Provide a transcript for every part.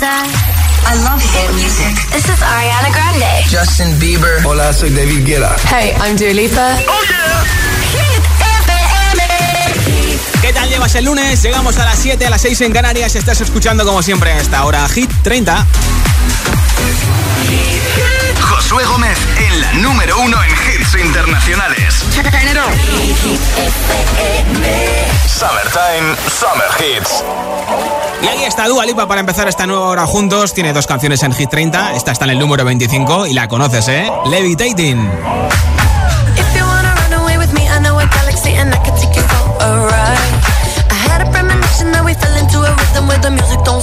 I love hit music. This is Ariana Grande. Justin Bieber. Hola, soy David Guetta. Hey, I'm Dua Lipa. Oh yeah. ¿Qué tal llevas el lunes? Llegamos a las 7, a las 6 en Canarias. Estás escuchando como siempre a esta hora Hit 30. Josué Gómez en la número uno en hits internacionales. Summertime, Summer Hits. Y aquí está Dua Lipa para empezar esta nueva hora juntos. Tiene dos canciones en Hit 30. Esta está en el número 25 y la conoces, ¿eh? Levitating. with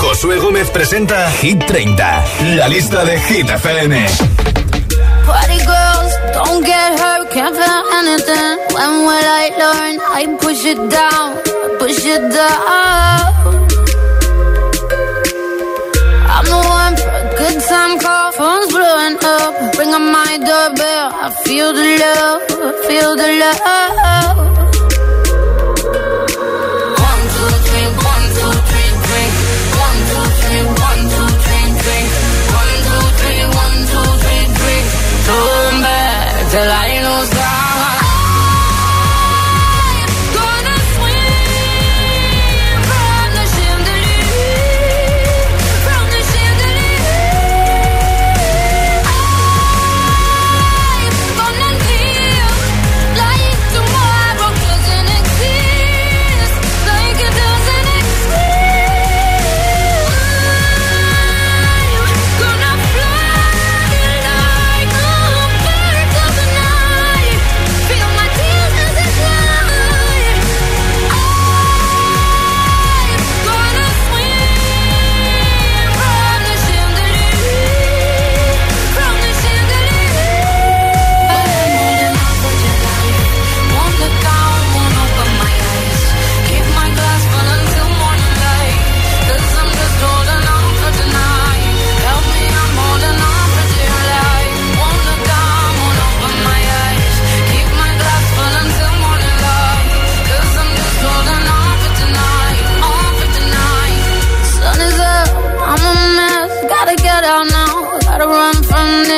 Josué Gómez presenta Hit 30, la lista de Hit FM. Party girls, don't get hurt, can't feel anything. When will I learn? I push it down, push it down. I'm the one for a good time call, phone's blowing up. Ring on my doorbell, I feel the love, I feel the love. till I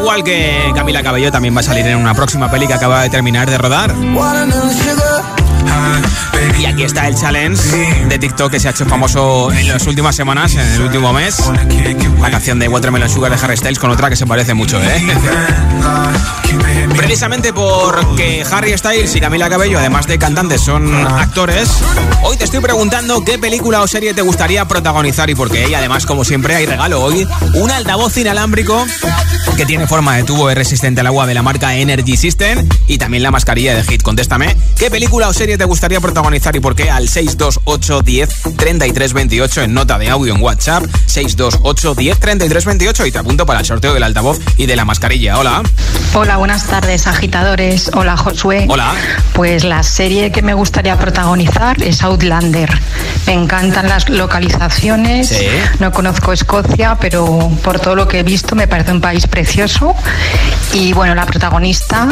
Igual que Camila Cabello, también va a salir en una próxima peli que acaba de terminar de rodar. Y aquí está el challenge de TikTok que se ha hecho famoso en las últimas semanas, en el último mes. La canción de Watermelon Sugar de Harry Styles con otra que se parece mucho, ¿eh? Precisamente porque Harry Styles y Camila Cabello, además de cantantes, son actores, hoy te estoy preguntando qué película o serie te gustaría protagonizar y por qué. Y además, como siempre, hay regalo hoy, un altavoz inalámbrico que tiene forma de tubo resistente al agua de la marca Energy System y también la mascarilla de Hit. Contéstame, ¿qué película o serie te gustaría protagonizar y por qué? Al 628 10 33 28 en nota de audio en WhatsApp, 628 10 33 28 y te apunto para el sorteo del altavoz y de la mascarilla. Hola. Hola, buenas tardes, agitadores. Hola, Josué. Hola. Pues la serie que me gustaría protagonizar es Outlander. Me encantan las localizaciones. Sí. No conozco Escocia, pero por todo lo que he visto me parece un país precioso. Y bueno, la protagonista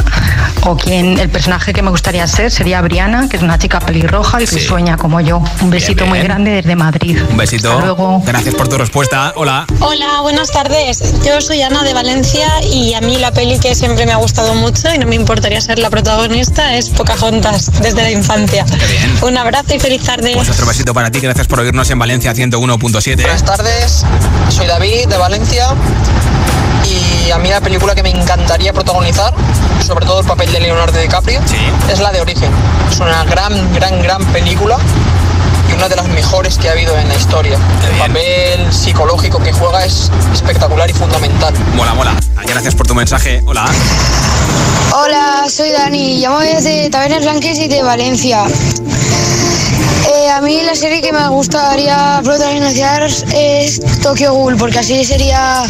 o quien el personaje que me gustaría ser sería Briana, que es una chica pelirroja y que Sí. sueña como yo. Un besito bien. muy grande desde Madrid. Un besito. Hasta luego. Gracias por tu respuesta. Hola. Hola, buenas tardes. Yo soy Ana de Valencia y a mí la peli que siempre me ha gustado mucho y no me importaría ser la protagonista es Pocahontas desde la infancia. Qué bien. Un abrazo y feliz tarde. Pues otro besito para ti. Gracias por oírnos en Valencia 101.7. Buenas tardes, soy David de Valencia y a mí la película que me encantaría protagonizar, sobre todo el papel de Leonardo DiCaprio, Sí. es la de Origen. Es una gran, gran, gran película y una de las mejores que ha habido en la historia. El papel psicológico que juega es espectacular y fundamental. Mola, mola. Gracias por tu mensaje. Hola. Hola, soy Dani, llamo desde Tabernas Blanques y de Valencia. Eh, a mí la serie que me gustaría protagonizar es Tokyo Ghoul, porque así sería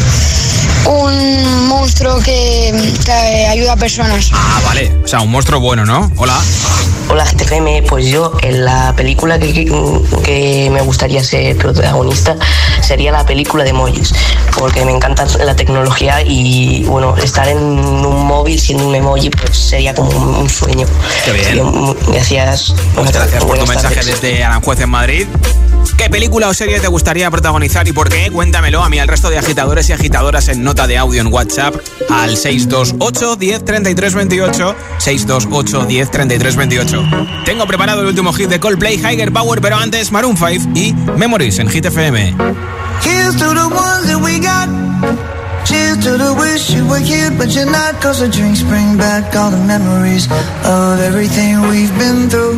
un monstruo que, que ayuda a personas. Ah, vale. O sea, un monstruo bueno, ¿no? Hola. Hola GTFM, pues yo en la película que, que, que me gustaría ser protagonista sería la película de emojis, porque me encanta la tecnología y bueno, estar en un móvil siendo un emoji pues sería como un, un sueño. Qué bien. Sería gracias. Muchas gracias por tu mensaje tardes. desde Aranjuez en Madrid. ¿Qué película o serie te gustaría protagonizar y por qué? Cuéntamelo a mí, al resto de agitadores y agitadoras en nota de audio en WhatsApp al 628 10 33 28 628 10 33 28. Tengo preparado el último hit de Coldplay, Higher Power, pero antes Maroon 5 y Memories en Hit FM. Here's to the ones that we got. Cheers to the wish you were here, but you're not. Cause the drinks bring back all the memories of everything we've been through.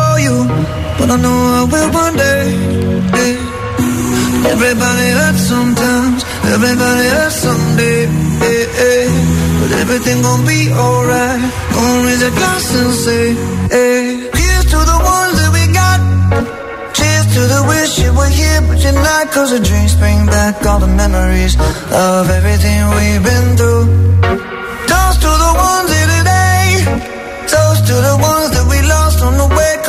you, but I know I will one day. yeah. Everybody hurts sometimes, everybody hurts someday. yeah, yeah. But everything gon' be alright. Gonna raise a glass and say, hey. Here's to the ones that we got. Cheers to the wish you were here, but you're not. Cause the drinks bring back all the memories of everything we've been through. Toast to the ones here today. Toast to the ones that we lost on the way.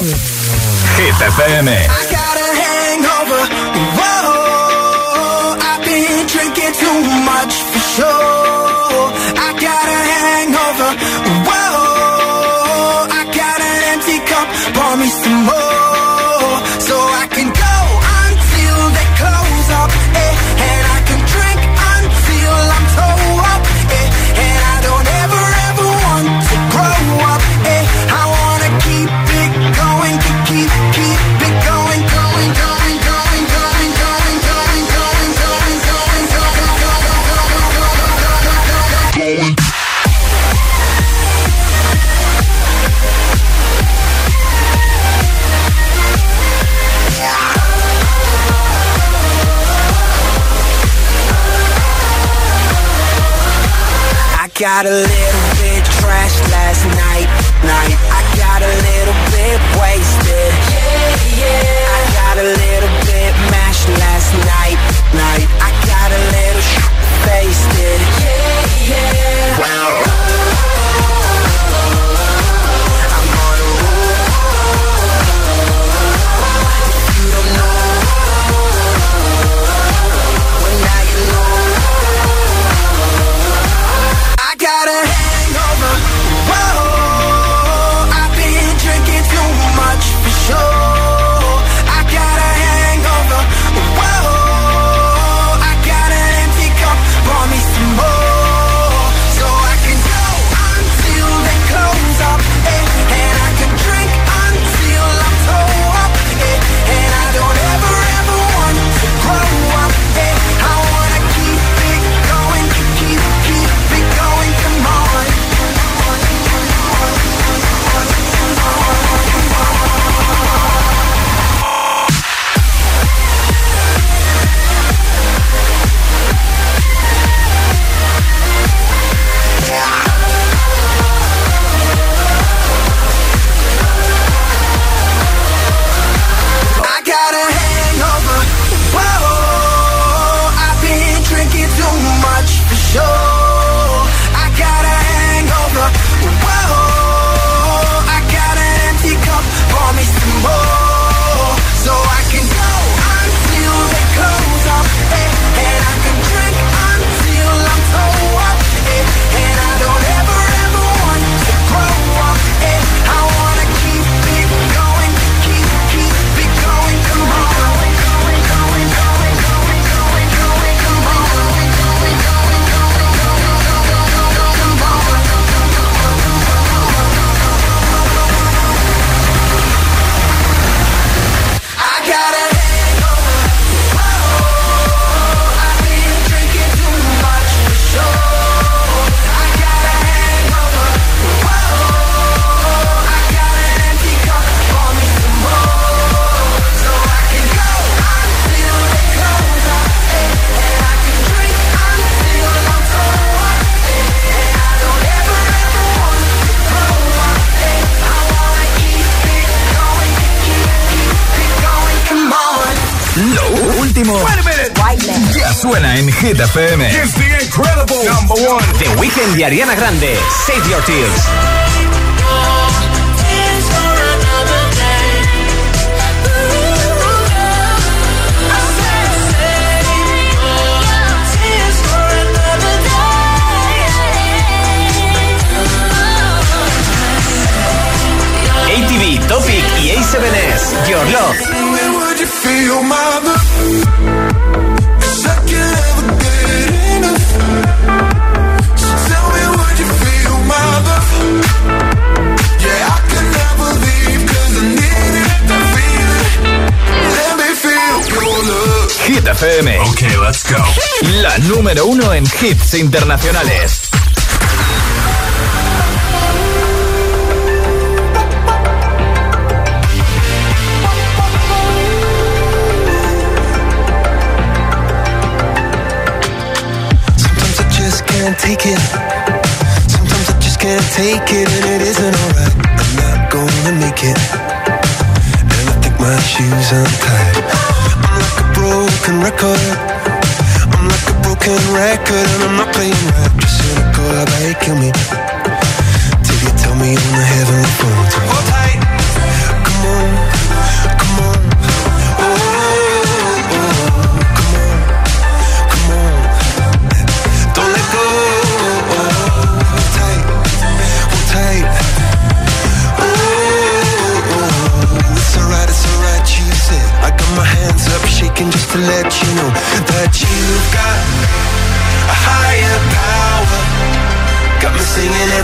Hit FM. gotta live. Suena en Hit FM. It's the incredible number one. The Weekend y Ariana Grande. Save your tears. ATV, Topic y A7S. Your love. Hit FM. Let's go. La número uno en hits internacionales. take it. Sometimes I just can't take it, and it isn't alright. I'm not gonna make it. And I think my shoes are untied. I'm like a broken record. I'm like a broken record, and I'm not playing right. Just cynical, I bet kill me. Till you tell me I'm the heavenly phone.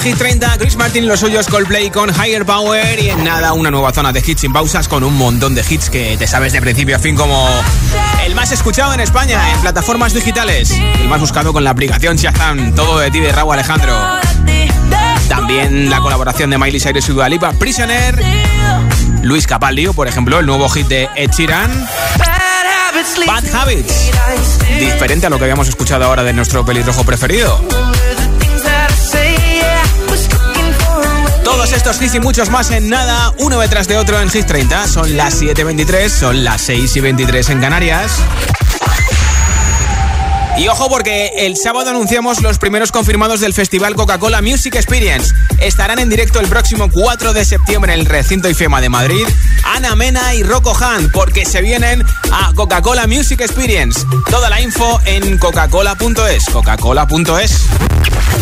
el número 20 de Hit 30, Chris Martin los suyos Coldplay con Higher Power y en nada una nueva zona de hits sin pausas con un montón de hits que te sabes de principio a fin como el más escuchado en España en plataformas digitales, el más buscado con la aplicación Shazam, todo de ti de Raúl Alejandro. También la colaboración de Miley Cyrus y Dua Prisoner, Luis Capaldi, por ejemplo, el nuevo hit de Ed Sheeran, Bad Habits, diferente a lo que habíamos escuchado ahora de nuestro pelirrojo preferido. Estos hits y muchos más en nada, uno detrás de otro en Hit 30. Son las 7.23, son las 6 y 23 en Canarias. Y ojo porque el sábado anunciamos los primeros confirmados del Festival Coca-Cola Music Experience. Estarán en directo el próximo 4 de septiembre en el recinto IFEMA de Madrid, Ana Mena y Rocco Han, porque se vienen a Coca-Cola Music Experience. Toda la info en coca-cola.es, coca-cola.es.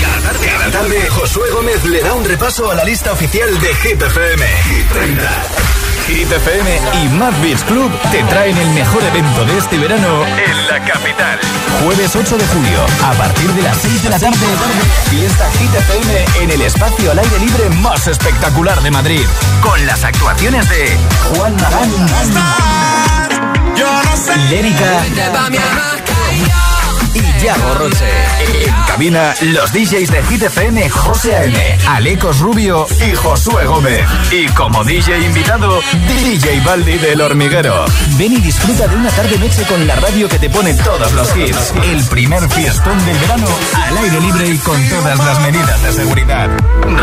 Cada tarde, cada tarde, Josué Gómez le da un repaso a la lista oficial de Hit FM. Hit 30. Hit FM y Mad Beach Club te traen el mejor evento de este verano en la capital. Jueves 8 de julio, a partir de las 6 de la tarde, fiesta Hit FM en el espacio al aire libre más espectacular de Madrid. Con las actuaciones de Juan Magán, Lérica y Yago Roche. En cabina, los DJs de Hit FM, José A.M., Alecos Rubio y Josué Gómez. Y como DJ invitado, DJ Baldi del Hormiguero. Ven y disfruta de una tarde-noche con la radio que te pone todos los hits. El primer fiestón del verano, al aire libre y con todas las medidas de seguridad.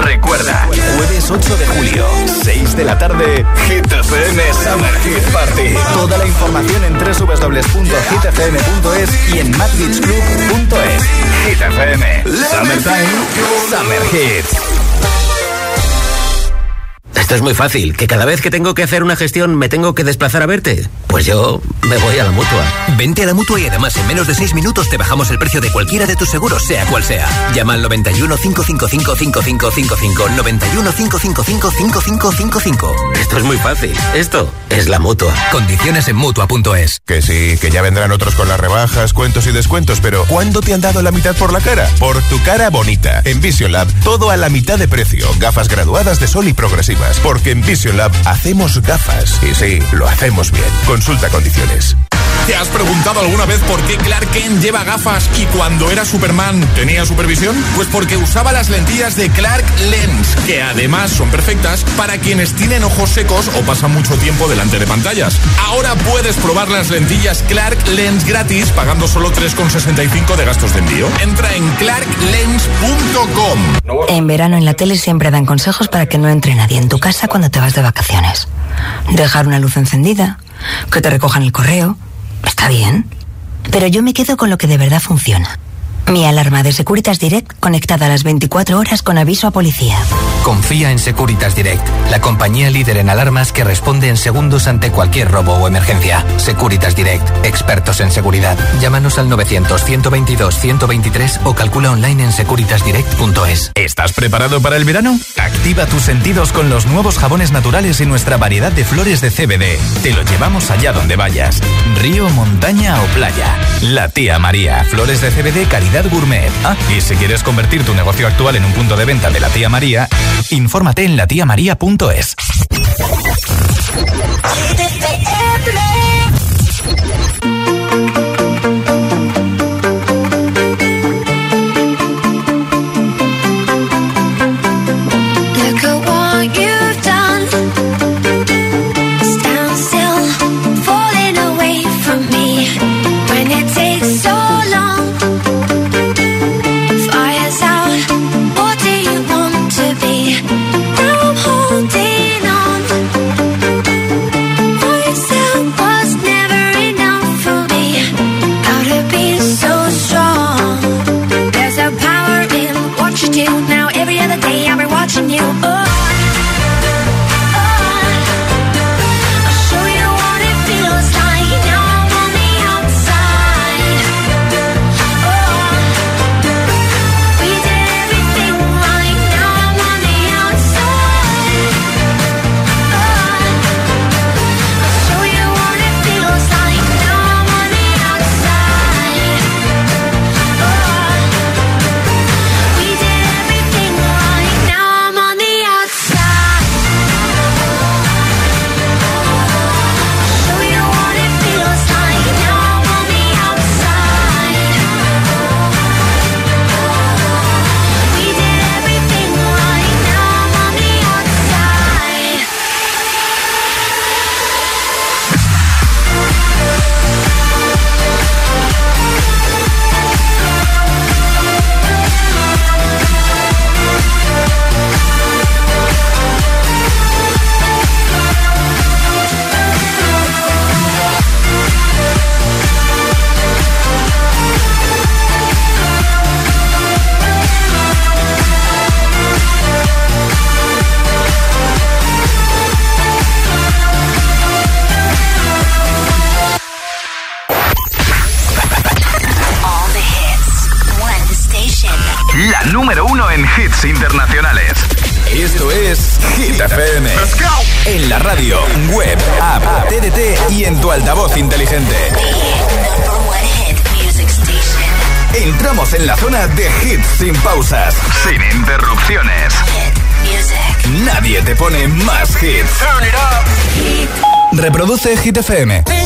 Recuerda, jueves 8 de julio, 6 de la tarde, Hit FM Summer Hit Party. Toda la información en www.hitfm.es y en Hit FM, Summertime, Summer Hits. Esto es muy fácil, que cada vez que tengo que hacer una gestión me tengo que desplazar a verte. Pues yo me voy a la mutua. Vente a la mutua y además en menos de 6 minutos te bajamos el precio de cualquiera de tus seguros, sea cual sea. Llama al 91 555 5555. 91 555 5555. Esto es muy fácil. Esto es la mutua. Condiciones en mutua.es. Que sí, que ya vendrán otros con las rebajas, cuentos y descuentos, pero ¿cuándo te han dado la mitad por la cara? Por tu cara bonita. En Vision Lab, todo a la mitad de precio. Gafas graduadas de sol y progresivas. Porque en Vision Lab hacemos gafas. Y sí, lo hacemos bien. Consulta condiciones. ¿Te has preguntado alguna vez por qué Clark Kent lleva gafas y cuando era Superman tenía supervisión? Pues porque usaba las lentillas de Clark Lens, que además son perfectas para quienes tienen ojos secos o pasan mucho tiempo delante de pantallas. Ahora puedes probar las lentillas Clark Lens gratis pagando solo 3,65 de gastos de envío. Entra en clarklens.com. En verano en la tele siempre dan consejos para que no entre nadie en tu casa cuando te vas de vacaciones. Dejar una luz encendida, que te recojan el correo Está bien. Pero yo me quedo con lo que de verdad funciona. Mi alarma de Securitas Direct conectada a las 24 horas con aviso a policía. Confía en Securitas Direct, la compañía líder en alarmas que responde en segundos ante cualquier robo o emergencia. Securitas Direct, expertos en seguridad. Llámanos al 900-122-123 o calcula online en securitasdirect.es. ¿Estás preparado para el verano? Activa tus sentidos con los nuevos jabones naturales y nuestra variedad de flores de CBD. Te lo llevamos allá donde vayas. Río, montaña o playa. La tía María. Flores de CBD calidad gourmet. Ah, y si quieres convertir tu negocio actual en un punto de venta de la tía María, infórmate en latiamaría.es. Hit FM.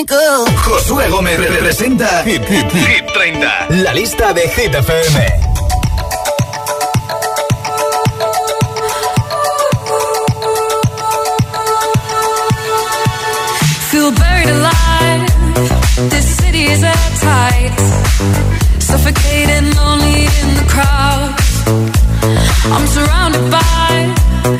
Me go. Josué Gómez representa Hit, Hit, Hit 30, la lista de Hit FM. Feel buried alive. This city is at tight. Suffocating, lonely in the crowd. I'm surrounded by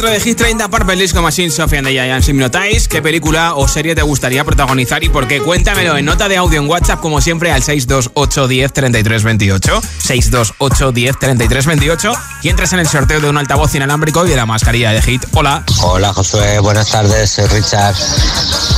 4 de Hit 30, Purple Disco Machine, Sophie and the Giants Hypnotize. ¿Qué película o serie te gustaría protagonizar y por qué? Cuéntamelo en nota de audio en WhatsApp, como siempre, al 628 10 33 28. 628 10 33 28. Y entras en el sorteo de un altavoz inalámbrico y de la mascarilla de Hit. Hola. Hola Josué, buenas tardes, soy Richard.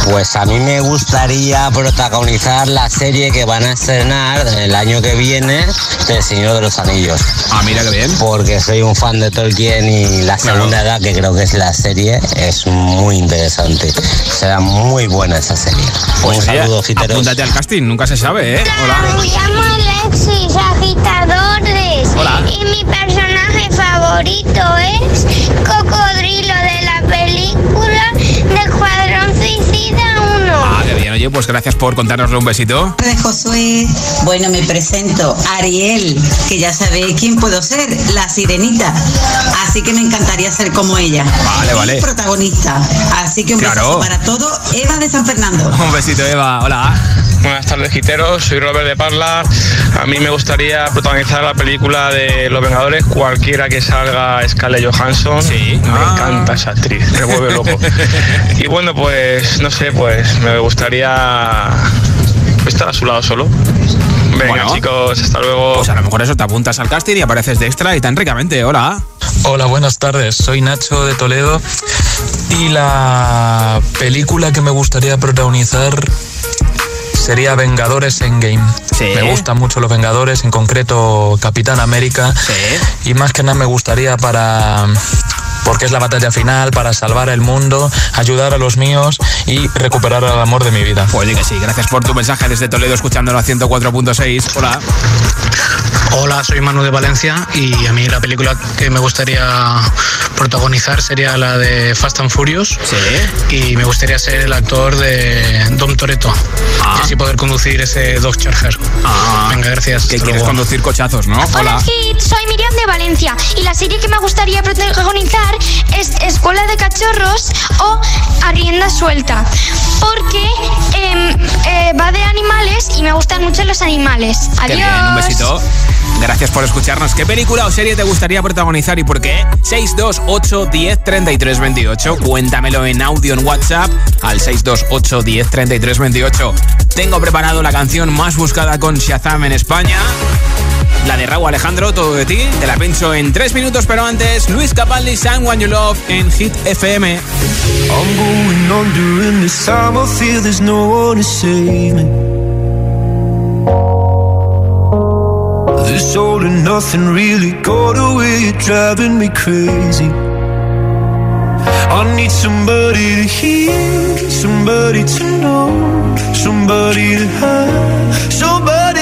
Pues a mí me gustaría protagonizar la serie que van a estrenar el año que viene del Señor de los Anillos. Ah, mira qué bien. Porque soy un fan de Tolkien y la segunda edad, que creo que es la serie, es muy interesante. Será muy buena esa serie. Pues un saludo, giteros. Apúntate al casting, nunca se sabe, ¿eh? Hola. Me llamo Alexis, agitadores. Hola. Y mi personaje favorito es Cocodrilo de la película de Escuadrón Suicida 1. Ah, qué bien. Oye, pues gracias por contárnoslo. Un besito. de Josué. Bueno, me presento, Ariel, que ya sabéis quién puedo ser, la sirenita. Así que me encantaría ser como ella. Vale, Y vale. protagonista. Así que un Claro. beso para todo, Eva de San Fernando. Un besito, Eva. Hola. Buenas tardes, giteros. Soy Robert de Parla. A mí me gustaría protagonizar la película de Los Vengadores, cualquiera que salga Scarlett Johansson. Sí. Me Ah. encanta esa actriz, me vuelve loco. y bueno, pues no sé, pues me gustaría estar a su lado solo. Venga, Bueno. chicos, hasta luego. Pues a lo mejor eso, te apuntas al casting y apareces de extra y tan ricamente. Hola. Hola, buenas tardes. Soy Nacho de Toledo y la película que me gustaría protagonizar sería Vengadores Endgame. Me gustan mucho los Vengadores, en concreto Capitán América. Y más que nada me gustaría para porque es la batalla final para salvar el mundo, ayudar a los míos y recuperar el amor de mi vida. Oye que sí, gracias por tu mensaje desde Toledo escuchándolo a 104.6. Hola. Hola, soy Manu de Valencia y a mí la película que me gustaría protagonizar sería la de Fast and Furious. Sí. Y me gustaría ser el actor de Dom Toretto. Ah. Y así poder conducir ese Dodge Charger. Ah. Venga, gracias. Que quieres luego. conducir cochazos, ¿no? Hola, Kit, soy Miriam de Valencia y la serie que me gustaría protagonizar es Escuela de Cachorros o A Rienda Suelta, porque em, eh, va de animales y me gustan mucho los animales. Adiós. Qué bien, un besito. Gracias por escucharnos. ¿Qué película o serie te gustaría protagonizar y por qué? 628 10 33 28. Cuéntamelo en audio en WhatsApp al 628 10 33 28. Tengo preparado la canción más buscada con Shazam en España. La de Raúl Alejandro, todo de ti. Te la pincho en tres minutos, pero antes, Luis Capaldi, Someone You Love en Hit FM. I'm going under and this time I feel there's no one to save me. This all and nothing really got away, you're driving me crazy. I need somebody to hear, somebody to know, somebody to have, somebody.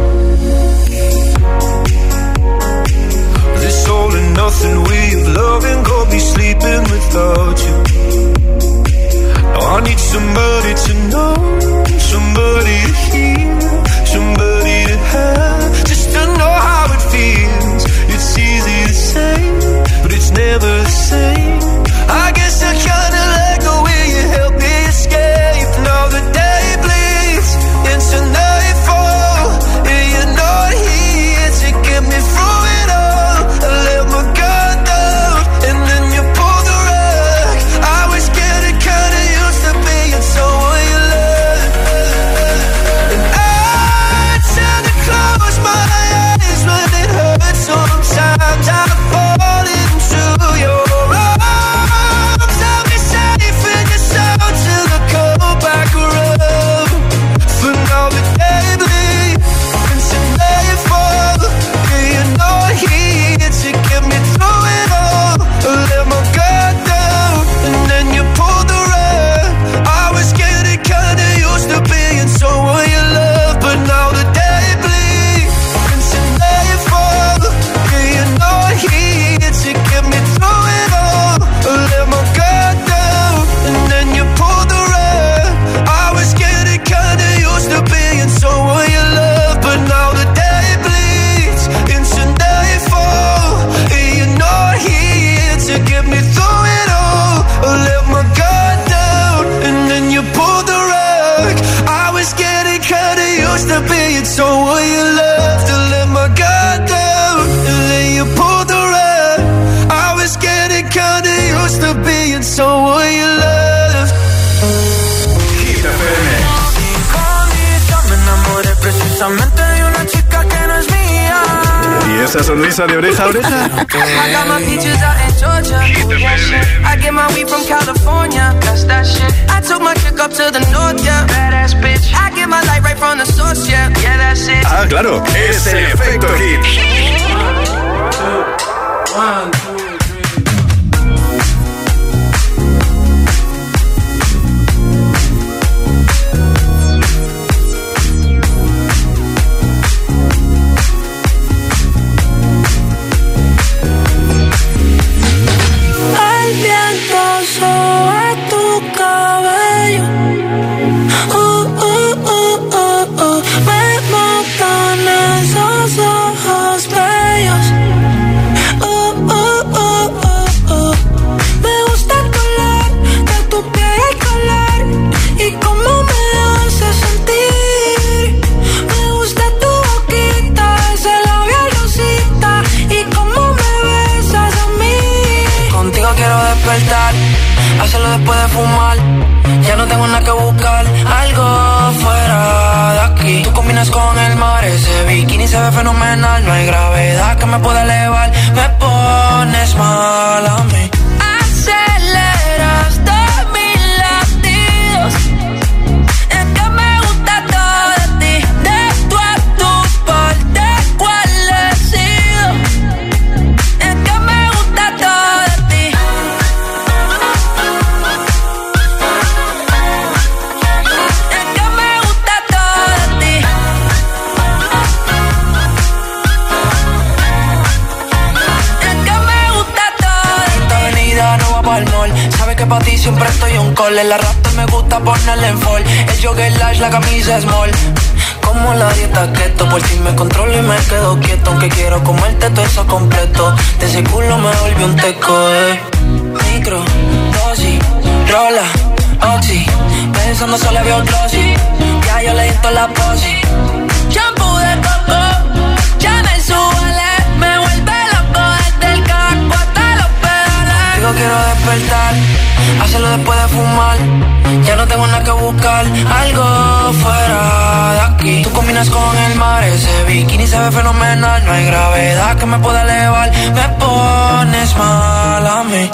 Without you. I need somebody to know, somebody La posi. Shampoo de coco, ya me suele. Me vuelve loco desde el caco hasta los pedales. Digo, quiero despertar hacerlo después de fumar. Ya no tengo nada que buscar, algo fuera de aquí. Tú combinas con el mar, ese bikini se ve fenomenal. No hay gravedad que me pueda elevar, me pones mal a mí.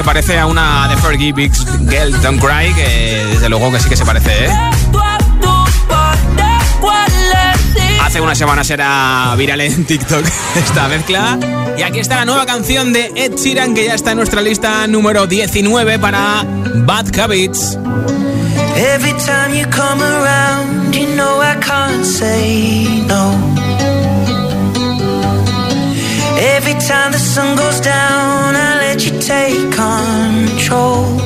Se parece a una de Fergie Big Girl Don't Cry, que desde luego que sí que se parece, ¿eh? Hace unas semanas era viral en TikTok esta mezcla. Y aquí está la nueva canción de Ed Sheeran que ya está en nuestra lista número 19 para Bad Habits. Every time you come around, you know I can't say no. Every time the sun goes down, I let you take control.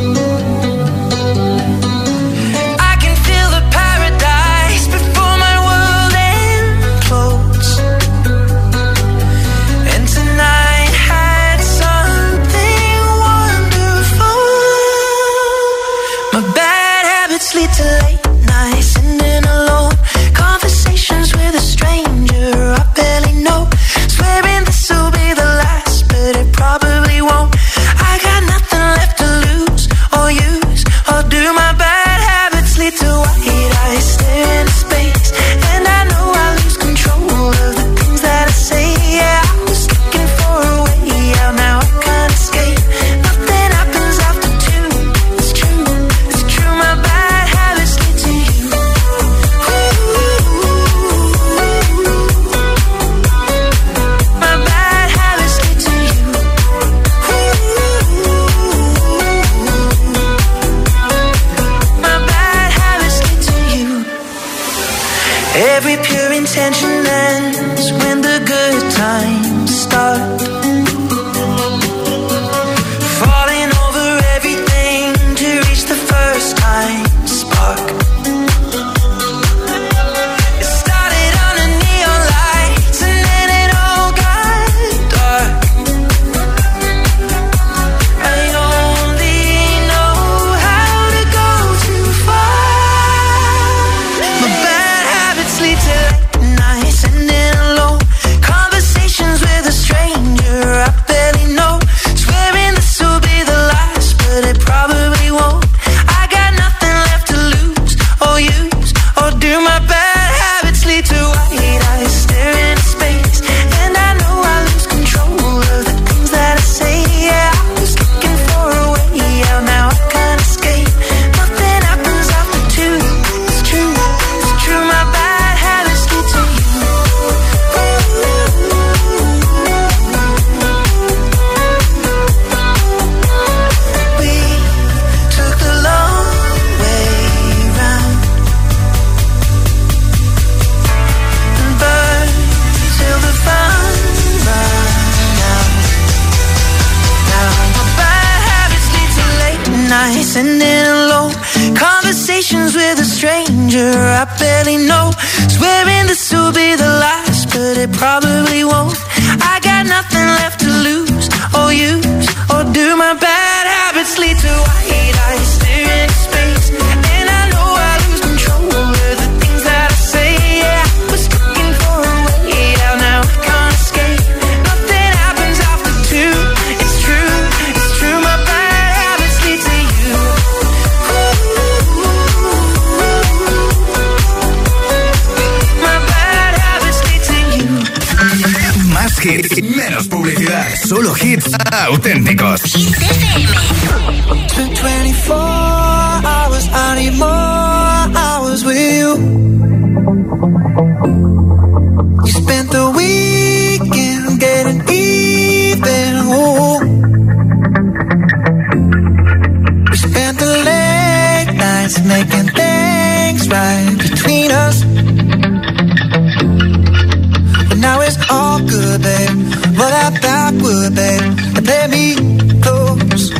But it's all good, babe. Roll that backward, babe, and let me close.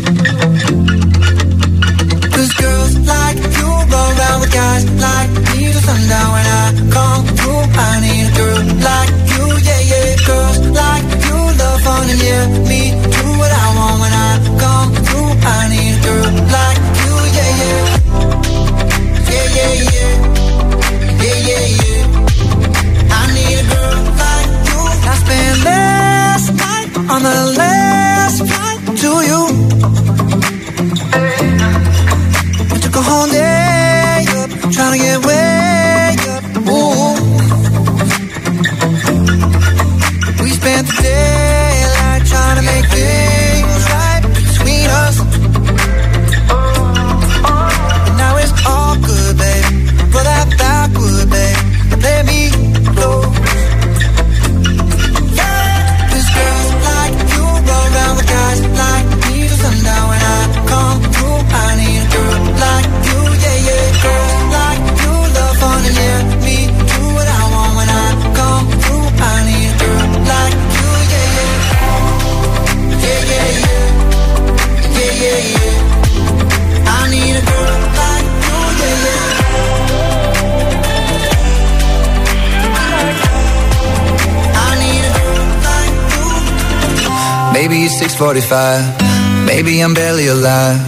Cause girls like you go around with guys like me till sundown when I come through. I need a girl like you, yeah, yeah. Girls like you love fun and yeah, me night on 645. Maybe I'm barely alive.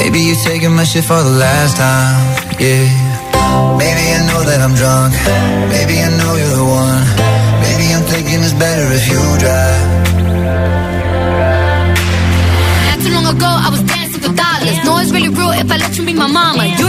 Maybe you're taking my shit for the last time. Yeah. Maybe I know that I'm drunk. Maybe I know you're the one. Maybe I'm thinking it's better if you drive. Not too long ago, I was dancing for dollars. No, it's really real if I let you be my mama. You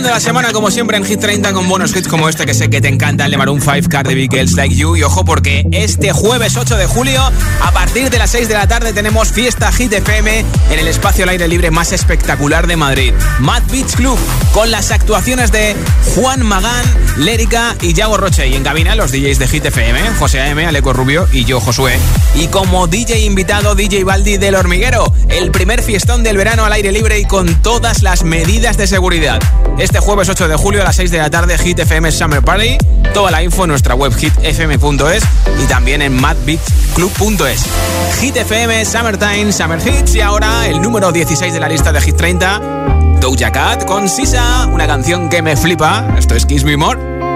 Empezando la semana como siempre en Hit 30 con buenos hits como este que sé que te encanta, el de Maroon 5, Cardi B, Girls Like You. Y ojo porque este jueves 8 de julio, a partir de las 6 de la tarde, tenemos fiesta Hit FM en el espacio al aire libre más espectacular de Madrid. Mad Beach Club, con las actuaciones de Juan Magán, Lérica y Yago Roche. Y en cabina los DJs de Hit FM, José A.M., Aleco Rubio y yo, Josué. Y como DJ invitado, DJ Baldi del Hormiguero, el primer fiestón del verano al aire libre y con todas las medidas de seguridad. Este jueves 8 de julio a las 6 de la tarde, Hit FM Summer Party. Toda la info en nuestra web hitfm.es y también en madbeatclub.es. Hit FM Summertime Summer Hits y ahora el número 16 de la lista de Hit 30, Doja Cat con Sisa, una canción que me flipa. Esto es Kiss Me More.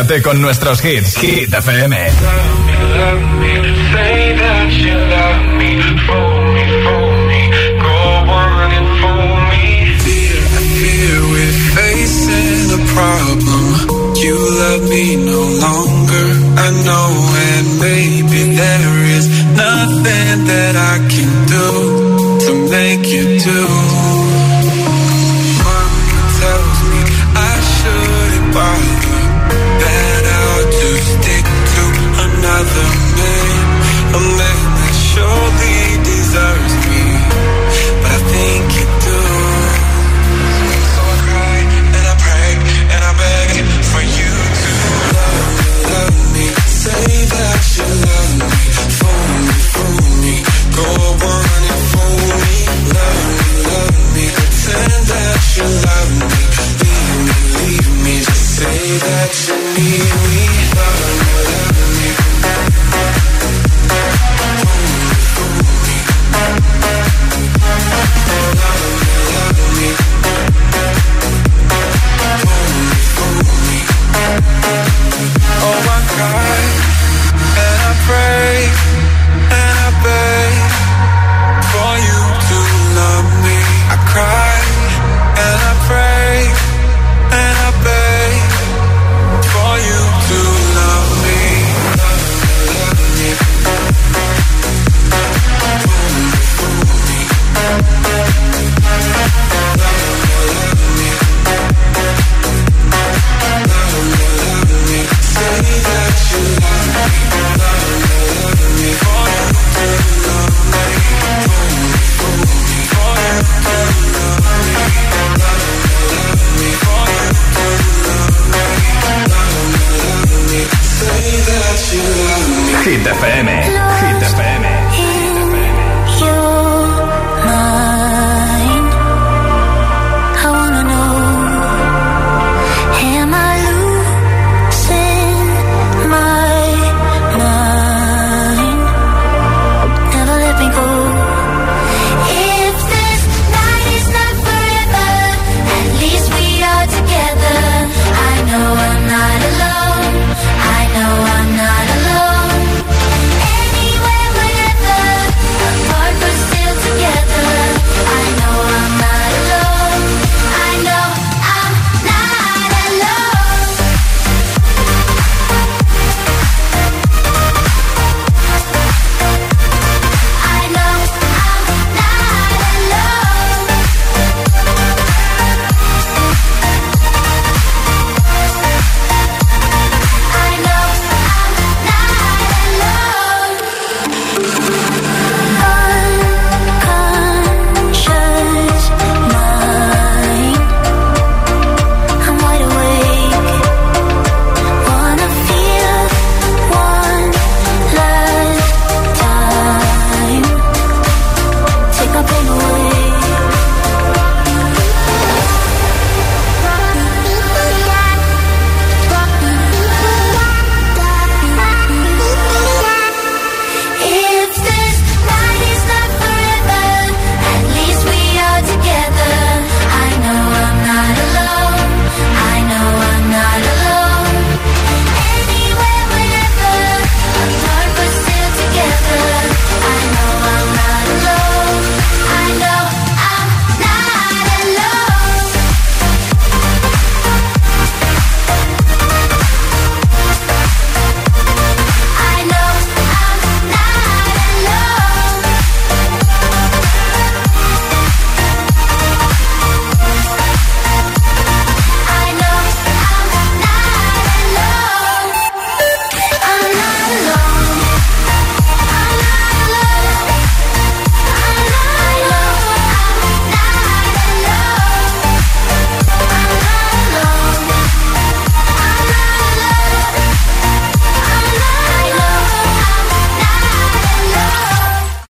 Relájate con nuestros hits. Hit FM. You love me no longer, I know, and maybe there is nothing that I can do to make you do. them, baby